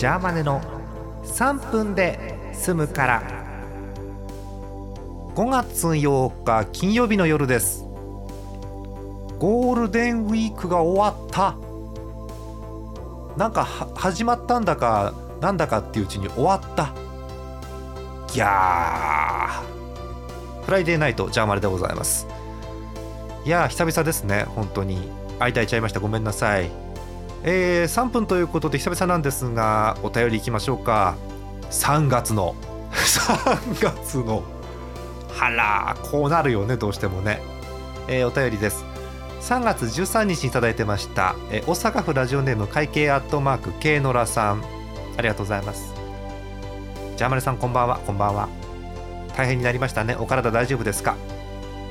ジャーマネの3分で済むから。5月8日金曜日の夜です。ゴールデンウィークが終わった。なんか始まったんだかなんだかっていううちに終わった。ギャー。フライデーナイトジャーマネでございます。いや久々ですね。本当に。間いちゃいました。ごめんなさい。えー、3分ということで久々なんですがお便りいきましょうか。3月の。3月の。はらこうなるよねどうしてもね、えー、お便りです。3月13日にいただいてました、えー、大阪府ラジオネーム会計アットマーク K のらさん。ありがとうございます。ジャーマネさんこんばんは。こんばんは。大変になりましたね。お体大丈夫ですか？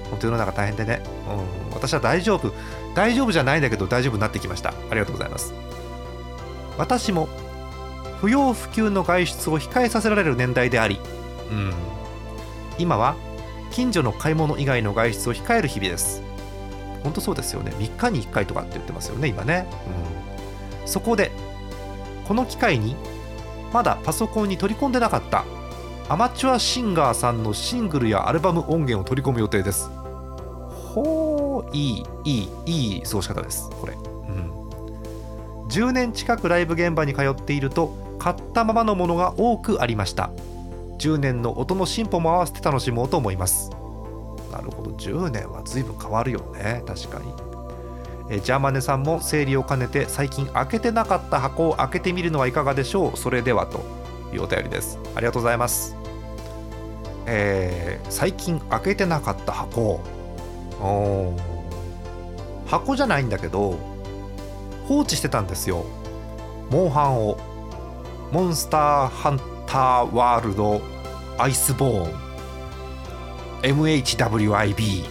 本当世の中大変でね、うん、私は大丈夫。大丈夫じゃないんだけど大丈夫になってきました。ありがとうございます。私も不要不急の外出を控えさせられる年代であり、うん、今は近所の買い物以外の外出を控える日々です。本当そうですよね。3日に1回とかって言ってますよね今ね、うん、そこでこの機会にまだパソコンに取り込んでなかったアマチュアシンガーさんのシングルやアルバム音源を取り込む予定です。ほういいいいいい過ごし方です。これ、うん、10年近くライブ現場に通っていると買ったままのものが多くありました。10年の音の進歩も合わせて楽しもうと思います。なるほど。10年は随分変わるよね。確かに。えジャーマネさんも整理を兼ねて最近開けてなかった箱を開けてみるのはいかがでしょう？それではというお便りです。ありがとうございます。えー、最近開けてなかった箱箱じゃないんだけど放置してたんですよ。モンハンを。モンスターハンターワールドアイスボーン。MHWIB5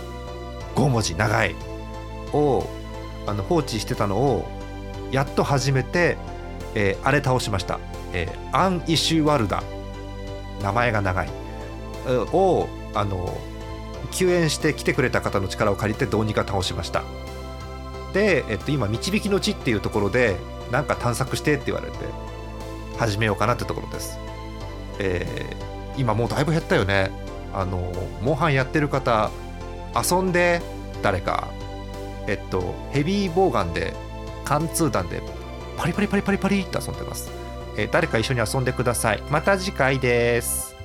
文字長い。をあの放置してたのをやっと始めて、えー、あれ倒しました、えー、アン・イシュワルダ。名前が長い。をあの救援して来てくれた方の力を借りてどうにか倒しました。で、えっと、今導きの地っていうところでなんか探索してって言われて始めようかなってところです、えー、今もうだいぶ減ったよね。あのモンハンやってる方遊んで誰かえっとヘビーボウガンで貫通弾でパリパリパリパリパリって遊んでます、えー、誰か一緒に遊んでください。また次回です。